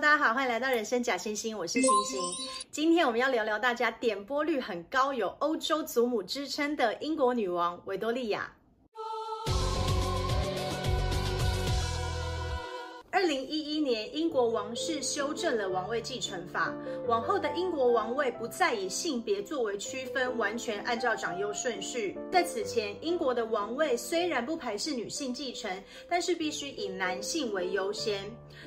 大家好，欢迎来到人生假星星，我是星星。今天我们要聊聊大家点播率很高、有欧洲祖母之称的英国女王维多利亚。二零一一年，英国王室修正了王位继承法，往后的英国王位不再以性别作为区分，完全按照长幼顺序。在此前，英国的王位虽然不排斥女性继承，但是必须以男性为优先。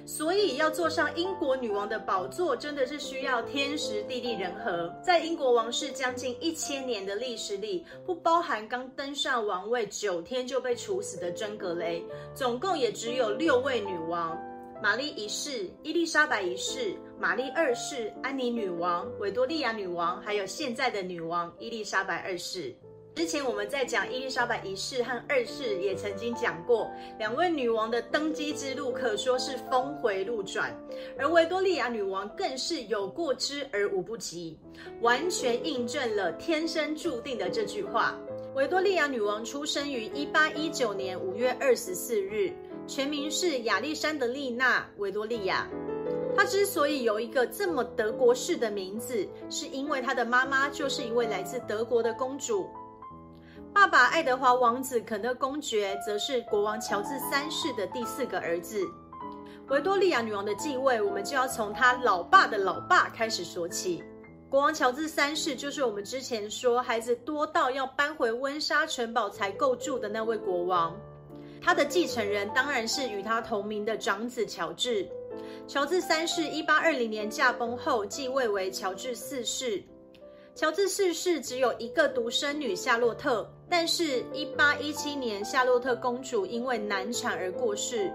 所以要坐上英国女王的宝座，真的是需要天时地利人和。在英国王室将近一千年的历史里，不包含刚登上王位九天就被处死的真格雷，总共也只有六位女王。玛丽一世、伊丽莎白一世、玛丽二世、安妮女王、维多利亚女王，还有现在的女王伊丽莎白二世。之前我们在讲伊丽莎白一世和二世，也曾经讲过，两位女王的登基之路可说是峰回路转，而维多利亚女王更是有过之而无不及，完全印证了天生注定的这句话。维多利亚女王出生于一八一九年五月二十四日。全名是亚历山德丽娜·维多利亚。她之所以有一个这么德国式的名字，是因为她的妈妈就是一位来自德国的公主。爸爸爱德华王子肯特公爵则是国王乔治三世的第四个儿子。维多利亚女王的继位，我们就要从她老爸的老爸开始说起。国王乔治三世就是我们之前说孩子多到要搬回温莎城堡才够住的那位国王。他的继承人当然是与他同名的长子乔治。乔治三世一八二零年驾崩后继位为乔治四世。乔治四世只有一个独生女夏洛特，但是，一八一七年夏洛特公主因为难产而过世，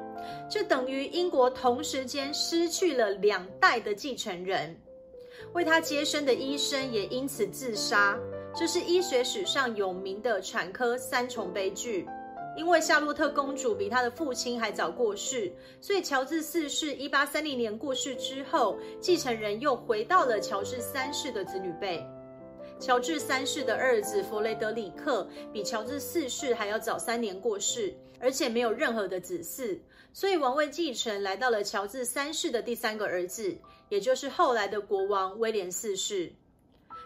这等于英国同时间失去了两代的继承人。为她接生的医生也因此自杀，这是医学史上有名的产科三重悲剧。因为夏洛特公主比她的父亲还早过世，所以乔治四世一八三零年过世之后，继承人又回到了乔治三世的子女辈。乔治三世的儿子弗雷德里克比乔治四世还要早三年过世，而且没有任何的子嗣，所以王位继承来到了乔治三世的第三个儿子，也就是后来的国王威廉四世。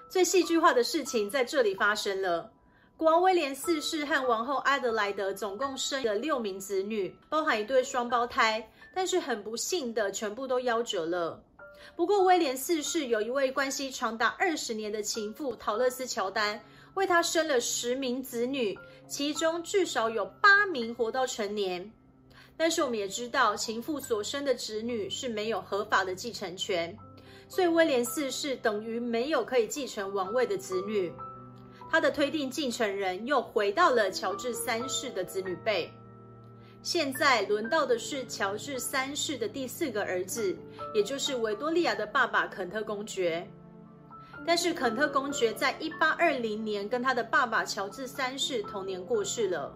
最戏剧化的事情在这里发生了。国王威廉四世和王后阿德莱德总共生了六名子女，包含一对双胞胎，但是很不幸的，全部都夭折了。不过，威廉四世有一位关系长达二十年的情妇陶乐丝乔丹，为他生了十名子女，其中至少有八名活到成年。但是，我们也知道，情妇所生的子女是没有合法的继承权，所以威廉四世等于没有可以继承王位的子女。他的推定继承人又回到了乔治三世的子女辈。现在轮到的是乔治三世的第四个儿子，也就是维多利亚的爸爸肯特公爵。但是肯特公爵在一八二零年跟他的爸爸乔治三世同年过世了，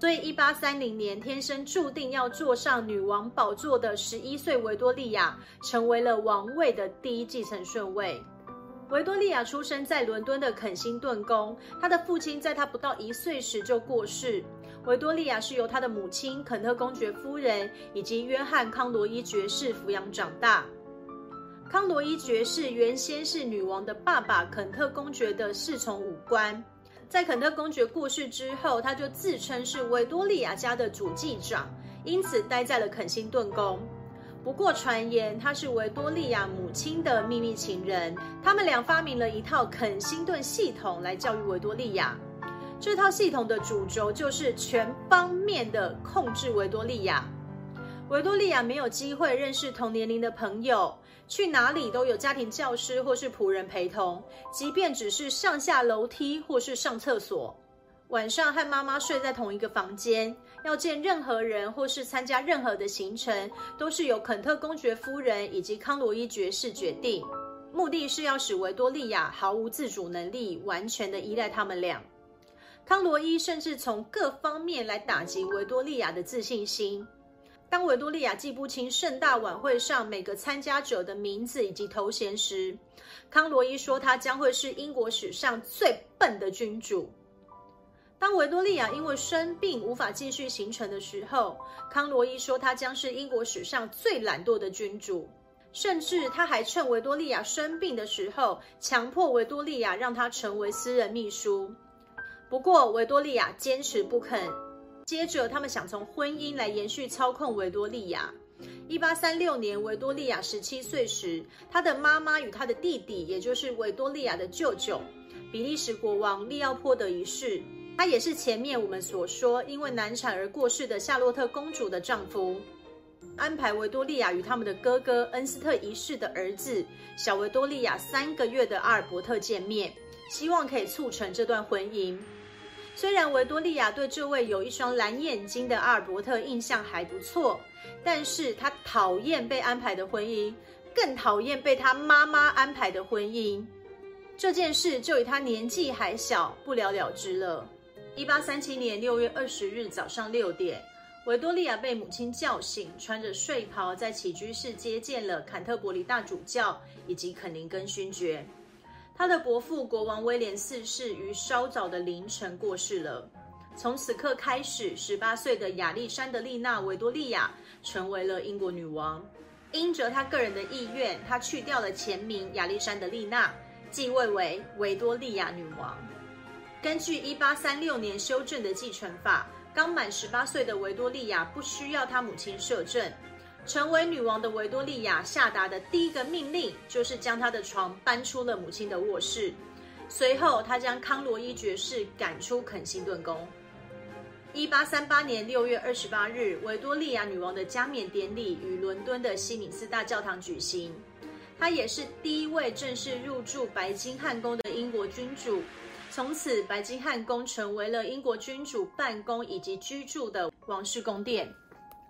所以一八三零年天生注定要坐上女王宝座的十一岁维多利亚，成为了王位的第一继承顺位。维多利亚出生在伦敦的肯辛顿宫，她的父亲在她不到一岁时就过世。维多利亚是由她的母亲肯特公爵夫人以及约翰康罗伊爵士抚养长大。康罗伊爵士原先是女王的爸爸肯特公爵的侍从武官，在肯特公爵过世之后，他就自称是维多利亚家的主祭长，因此待在了肯辛顿宫。不过传言他是维多利亚母亲的秘密情人，他们俩发明了一套肯辛顿系统来教育维多利亚。这套系统的主轴就是全方面的控制维多利亚。维多利亚没有机会认识同年龄的朋友，去哪里都有家庭教师或是仆人陪同，即便只是上下楼梯或是上厕所。晚上和妈妈睡在同一个房间，要见任何人或是参加任何的行程，都是由肯特公爵夫人以及康罗伊爵士决定。目的是要使维多利亚毫无自主能力，完全的依赖他们俩。康罗伊甚至从各方面来打击维多利亚的自信心。当维多利亚记不清盛大晚会上每个参加者的名字以及头衔时，康罗伊说他将会是英国史上最笨的君主。当维多利亚因为生病无法继续行程的时候，康罗伊说他将是英国史上最懒惰的君主。甚至他还趁维多利亚生病的时候，强迫维多利亚让他成为私人秘书。不过维多利亚坚持不肯。接着，他们想从婚姻来延续操控维多利亚。一八三六年，维多利亚十七岁时，她的妈妈与她的弟弟，也就是维多利亚的舅舅，比利时国王利奥波德一世，他也是前面我们所说因为难产而过世的夏洛特公主的丈夫，安排维多利亚与他们的哥哥恩斯特一世的儿子小维多利亚三个月的阿尔伯特见面，希望可以促成这段婚姻。虽然维多利亚对这位有一双蓝眼睛的阿尔伯特印象还不错，但是她讨厌被安排的婚姻，更讨厌被她妈妈安排的婚姻。这件事就以她年纪还小，不了了之了。一八三七年六月二十日早上六点，维多利亚被母亲叫醒，穿着睡袍在起居室接见了坎特伯里大主教以及肯宁根勋爵。他的伯父国王威廉四世于稍早的凌晨过世了。从此刻开始，十八岁的亚历山德丽娜·维多利亚成为了英国女王。因着她个人的意愿，她去掉了前名亚历山德丽娜，继位为维多利亚女王。根据一八三六年修正的继承法，刚满十八岁的维多利亚不需要她母亲摄政。成为女王的维多利亚下达的第一个命令，就是将她的床搬出了母亲的卧室。随后，她将康罗伊爵士赶出肯辛顿宫。一八三八年六月二十八日，维多利亚女王的加冕典礼于伦敦的西敏寺大教堂举行。她也是第一位正式入住白金汉宫的英国君主。从此，白金汉宫成为了英国君主办公以及居住的王室宫殿。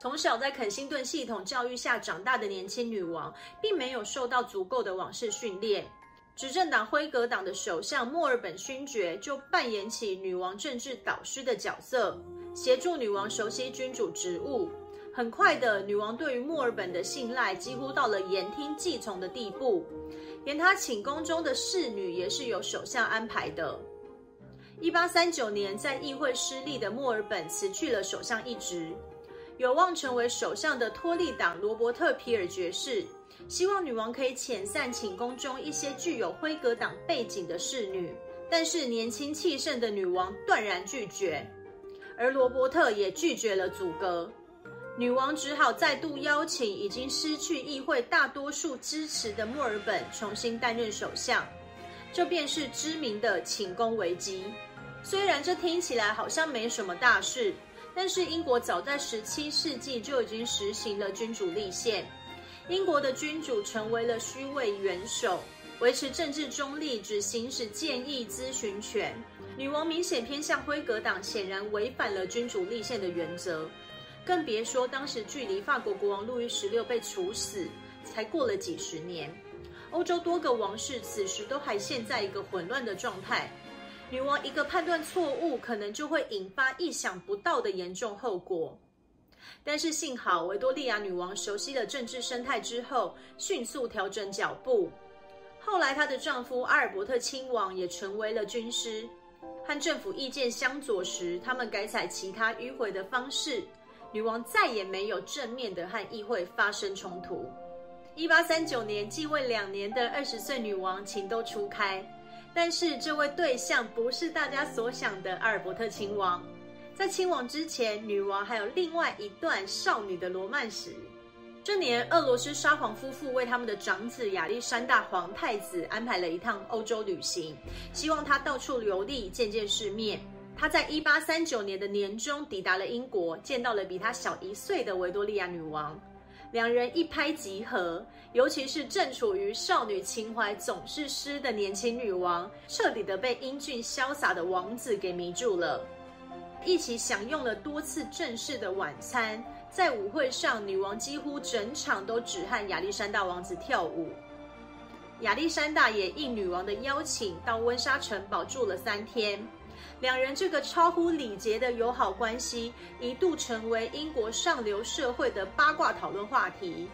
从小在肯辛顿系统教育下长大的年轻女王，并没有受到足够的王室训练。执政党辉格党的首相墨尔本勋爵就扮演起女王政治导师的角色，协助女王熟悉君主职务。很快的，女王对于墨尔本的信赖几乎到了言听计从的地步，连她寝宫中的侍女也是由首相安排的。一八三九年，在议会失利的墨尔本辞去了首相一职。有望成为首相的托利党罗伯特·皮尔爵士，希望女王可以遣散寝宫中一些具有辉格党背景的侍女，但是年轻气盛的女王断然拒绝，而罗伯特也拒绝了阻隔，女王只好再度邀请已经失去议会大多数支持的墨尔本重新担任首相，这便是知名的寝宫危机。虽然这听起来好像没什么大事。但是英国早在十七世纪就已经实行了君主立宪，英国的君主成为了虚位元首，维持政治中立，只行使建议咨询权。女王明显偏向辉格党，显然违反了君主立宪的原则。更别说当时距离法国国王路易十六被处死才过了几十年，欧洲多个王室此时都还陷在一个混乱的状态。女王一个判断错误，可能就会引发意想不到的严重后果。但是幸好，维多利亚女王熟悉了政治生态之后，迅速调整脚步。后来，她的丈夫阿尔伯特亲王也成为了军师。和政府意见相左时，他们改采其他迂回的方式。女王再也没有正面的和议会发生冲突。一八三九年，继位两年的二十岁女王情窦初开。但是这位对象不是大家所想的阿尔伯特亲王，在亲王之前，女王还有另外一段少女的罗曼史。这年，俄罗斯沙皇夫妇为他们的长子亚历山大皇太子安排了一趟欧洲旅行，希望他到处游历，见见世面。他在一八三九年的年中抵达了英国，见到了比他小一岁的维多利亚女王。两人一拍即合，尤其是正处于少女情怀总是诗的年轻女王，彻底的被英俊潇洒的王子给迷住了。一起享用了多次正式的晚餐，在舞会上，女王几乎整场都只和亚历山大王子跳舞。亚历山大也应女王的邀请，到温莎城堡住了三天。两人这个超乎礼节的友好关系，一度成为英国上流社会的八卦讨论话题。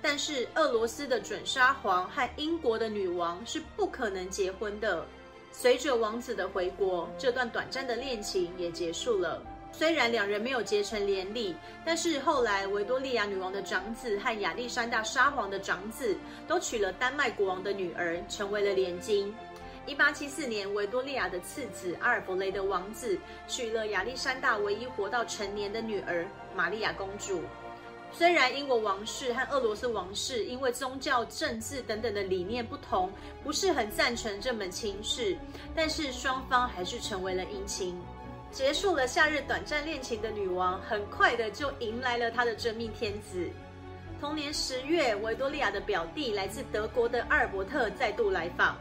但是，俄罗斯的准沙皇和英国的女王是不可能结婚的。随着王子的回国，这段短暂的恋情也结束了。虽然两人没有结成连理，但是后来维多利亚女王的长子和亚历山大沙皇的长子都娶了丹麦国王的女儿，成为了连襟。一八七四年，维多利亚的次子阿尔弗雷德王子娶了亚历山大唯一活到成年的女儿玛利亚公主。虽然英国王室和俄罗斯王室因为宗教、政治等等的理念不同，不是很赞成这门亲事，但是双方还是成为了姻亲。结束了夏日短暂恋情的女王，很快的就迎来了她的真命天子。同年十月，维多利亚的表弟来自德国的阿尔伯特再度来访，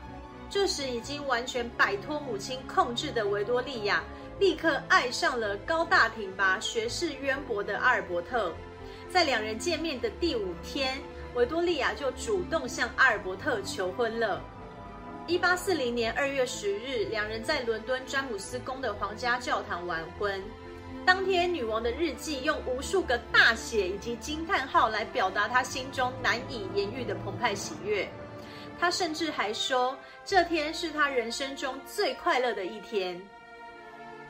这时已经完全摆脱母亲控制的维多利亚，立刻爱上了高大挺拔、学识渊博的阿尔伯特。在两人见面的第五天，维多利亚就主动向阿尔伯特求婚了。一八四零年二月十日，两人在伦敦詹姆斯宫的皇家教堂完婚。当天，女王的日记用无数个大写以及惊叹号来表达她心中难以言喻的澎湃喜悦。他甚至还说，这天是他人生中最快乐的一天。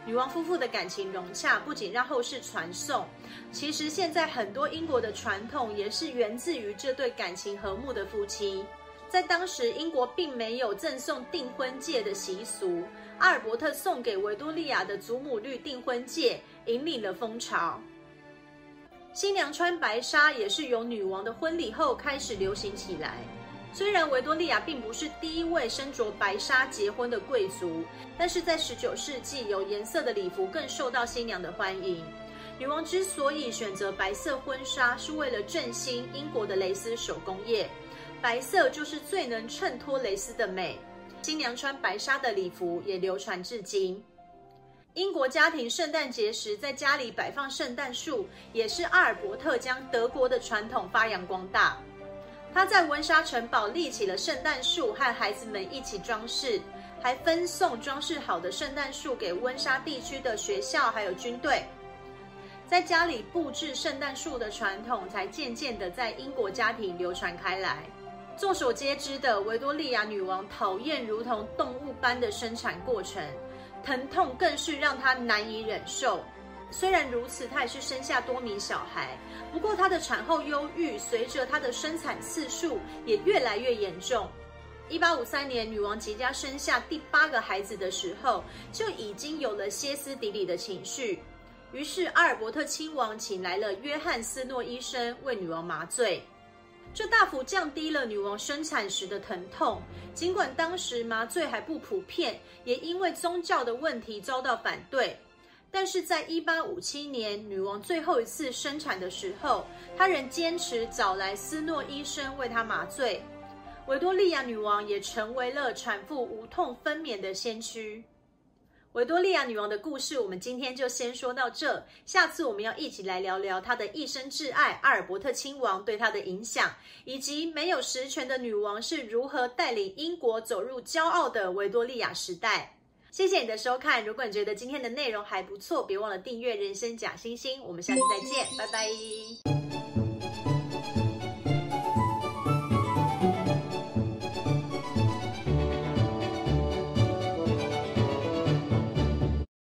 女王夫妇的感情融洽，不仅让后世传颂，其实现在很多英国的传统也是源自于这对感情和睦的夫妻。在当时，英国并没有赠送订婚戒的习俗，阿尔伯特送给维多利亚的祖母绿订婚戒引领了风潮。新娘穿白纱也是由女王的婚礼后开始流行起来。虽然维多利亚并不是第一位身着白纱结婚的贵族，但是在十九世纪，有颜色的礼服更受到新娘的欢迎。女王之所以选择白色婚纱，是为了振兴英国的蕾丝手工业。白色就是最能衬托蕾丝的美。新娘穿白纱的礼服也流传至今。英国家庭圣诞节时在家里摆放圣诞树，也是阿尔伯特将德国的传统发扬光大。他在温莎城堡立起了圣诞树，和孩子们一起装饰，还分送装饰好的圣诞树给温莎地区的学校还有军队。在家里布置圣诞树的传统，才渐渐的在英国家庭流传开来。众所皆知的，维多利亚女王讨厌如同动物般的生产过程，疼痛更是让她难以忍受。虽然如此，她也是生下多名小孩。不过，她的产后忧郁随着她的生产次数也越来越严重。一八五三年，女王即将生下第八个孩子的时候，就已经有了歇斯底里的情绪。于是，阿尔伯特亲王请来了约翰斯诺医生为女王麻醉，这大幅降低了女王生产时的疼痛。尽管当时麻醉还不普遍，也因为宗教的问题遭到反对。但是在一八五七年，女王最后一次生产的时候，她仍坚持找来斯诺医生为她麻醉。维多利亚女王也成为了产妇无痛分娩的先驱。维多利亚女王的故事，我们今天就先说到这。下次我们要一起来聊聊她的一生挚爱阿尔伯特亲王对她的影响，以及没有实权的女王是如何带领英国走入骄傲的维多利亚时代。谢谢你的收看，如果你觉得今天的内容还不错，别忘了订阅人生假星星。我们下次再见，拜拜。